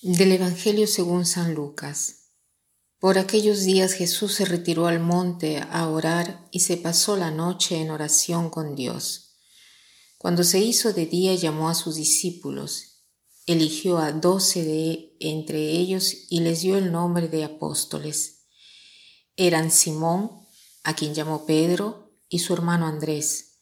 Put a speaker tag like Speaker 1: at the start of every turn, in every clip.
Speaker 1: Del Evangelio según San Lucas. Por aquellos días Jesús se retiró al monte a orar y se pasó la noche en oración con Dios. Cuando se hizo de día llamó a sus discípulos, eligió a doce de entre ellos y les dio el nombre de apóstoles. Eran Simón, a quien llamó Pedro, y su hermano Andrés,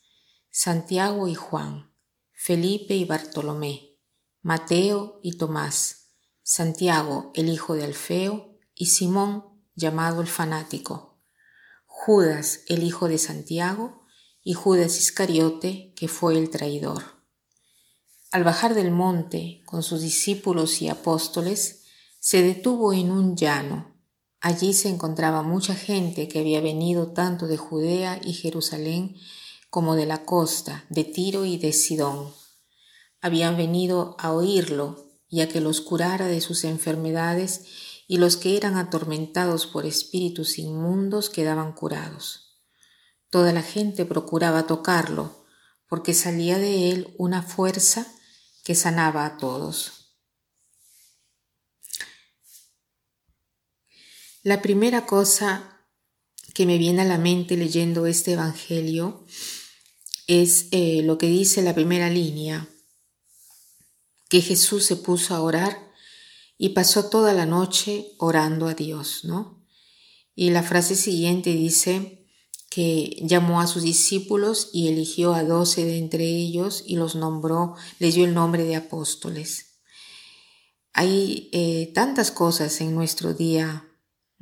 Speaker 1: Santiago y Juan, Felipe y Bartolomé, Mateo y Tomás, Santiago, el hijo de Alfeo, y Simón, llamado el fanático, Judas, el hijo de Santiago, y Judas Iscariote, que fue el traidor. Al bajar del monte con sus discípulos y apóstoles, se detuvo en un llano. Allí se encontraba mucha gente que había venido tanto de Judea y Jerusalén como de la costa, de Tiro y de Sidón. Habían venido a oírlo y a que los curara de sus enfermedades, y los que eran atormentados por espíritus inmundos quedaban curados. Toda la gente procuraba tocarlo, porque salía de él una fuerza que sanaba a todos. La primera cosa que me viene a la mente leyendo este Evangelio es eh, lo que dice la primera línea, que Jesús se puso a orar y pasó toda la noche orando a Dios, ¿no? Y la frase siguiente dice que llamó a sus discípulos y eligió a doce de entre ellos y los nombró, les dio el nombre de apóstoles. Hay eh, tantas cosas en nuestro día,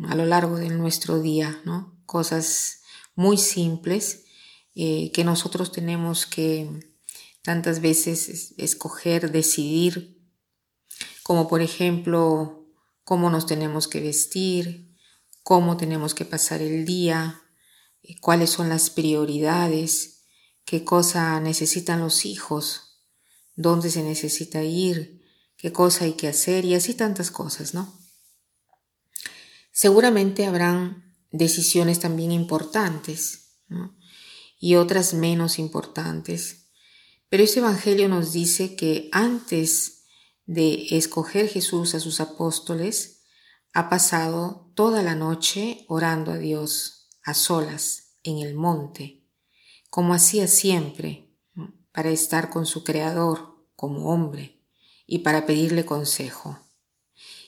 Speaker 1: a lo largo de nuestro día, ¿no? Cosas muy simples eh, que nosotros tenemos que tantas veces escoger, decidir, como por ejemplo cómo nos tenemos que vestir, cómo tenemos que pasar el día, eh, cuáles son las prioridades, qué cosa necesitan los hijos, dónde se necesita ir, qué cosa hay que hacer y así tantas cosas, ¿no? Seguramente habrán decisiones también importantes y otras menos importantes pero ese Evangelio nos dice que antes de escoger Jesús a sus apóstoles, ha pasado toda la noche orando a Dios a solas en el monte, como hacía siempre, para estar con su Creador como hombre y para pedirle consejo.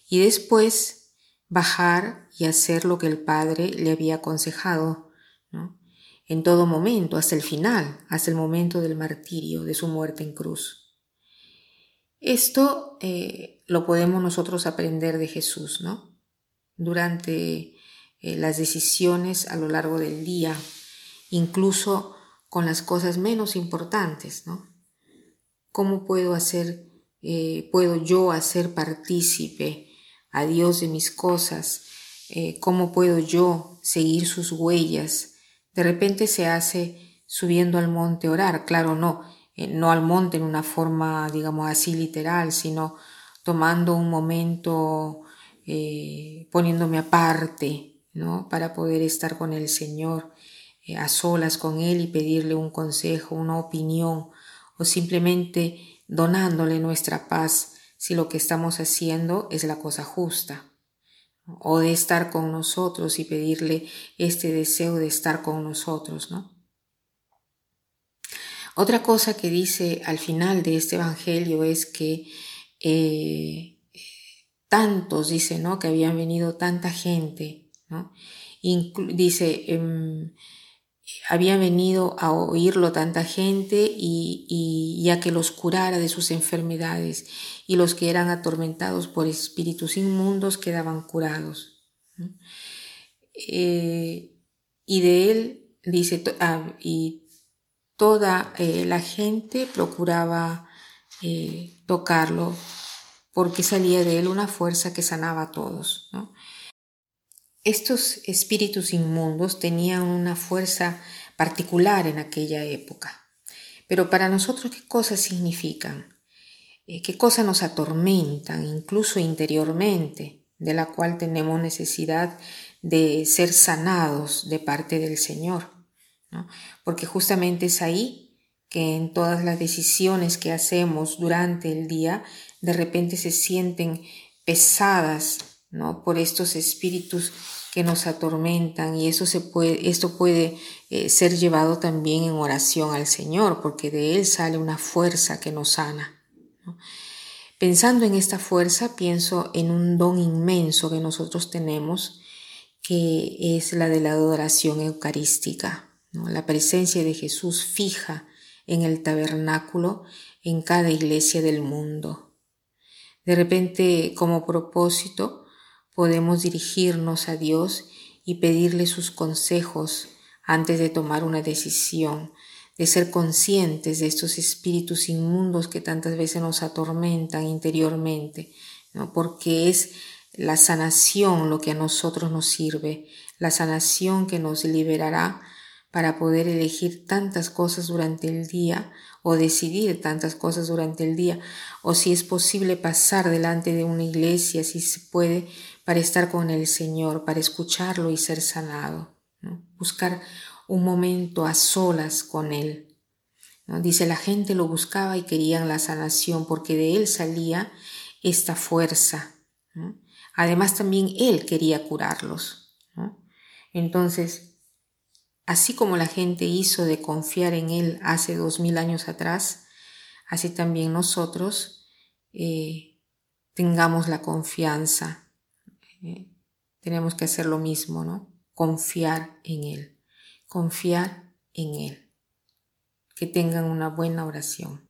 Speaker 1: Y después bajar y hacer lo que el Padre le había aconsejado, ¿no? En todo momento, hasta el final, hasta el momento del martirio, de su muerte en cruz. Esto eh, lo podemos nosotros aprender de Jesús, ¿no? Durante eh, las decisiones a lo largo del día, incluso con las cosas menos importantes, ¿no? ¿Cómo puedo hacer, eh, puedo yo hacer partícipe a Dios de mis cosas? ¿Cómo puedo yo seguir sus huellas? De repente se hace subiendo al monte orar, claro, no, eh, no al monte en una forma, digamos así, literal, sino tomando un momento, eh, poniéndome aparte, ¿no? Para poder estar con el Señor, eh, a solas con Él y pedirle un consejo, una opinión, o simplemente donándole nuestra paz si lo que estamos haciendo es la cosa justa o de estar con nosotros y pedirle este deseo de estar con nosotros, ¿no? Otra cosa que dice al final de este Evangelio es que eh, tantos, dice, ¿no? Que habían venido tanta gente, ¿no? dice, em, había venido a oírlo tanta gente y, y, ya que los curara de sus enfermedades y los que eran atormentados por espíritus inmundos quedaban curados. Eh, y de él dice, ah, y toda eh, la gente procuraba eh, tocarlo porque salía de él una fuerza que sanaba a todos. Estos espíritus inmundos tenían una fuerza particular en aquella época. Pero para nosotros, ¿qué cosas significan? Eh, ¿Qué cosas nos atormentan, incluso interiormente, de la cual tenemos necesidad de ser sanados de parte del Señor? Porque justamente es ahí que en todas las decisiones que hacemos durante el día, de repente se sienten pesadas, ¿no? Por estos espíritus que nos atormentan y eso se puede, esto puede eh, ser llevado también en oración al Señor, porque de Él sale una fuerza que nos sana. Pensando en esta fuerza, pienso en un don inmenso que nosotros tenemos, que es la de la adoración eucarística. La presencia de Jesús fija en el tabernáculo en cada iglesia del mundo. De repente, como propósito, podemos dirigirnos a Dios y pedirle sus consejos antes de tomar una decisión, de ser conscientes de estos espíritus inmundos que tantas veces nos atormentan interiormente, ¿no? porque es la sanación lo que a nosotros nos sirve, la sanación que nos liberará para poder elegir tantas cosas durante el día o decidir tantas cosas durante el día, o si es posible pasar delante de una iglesia, si se puede, para estar con el Señor, para escucharlo y ser sanado, buscar un momento a solas con Él. Dice, la gente lo buscaba y querían la sanación porque de Él salía esta fuerza. Además también Él quería curarlos. Entonces, Así como la gente hizo de confiar en Él hace dos mil años atrás, así también nosotros eh, tengamos la confianza. Tenemos que hacer lo mismo, ¿no? Confiar en Él, confiar en Él. Que tengan una buena oración.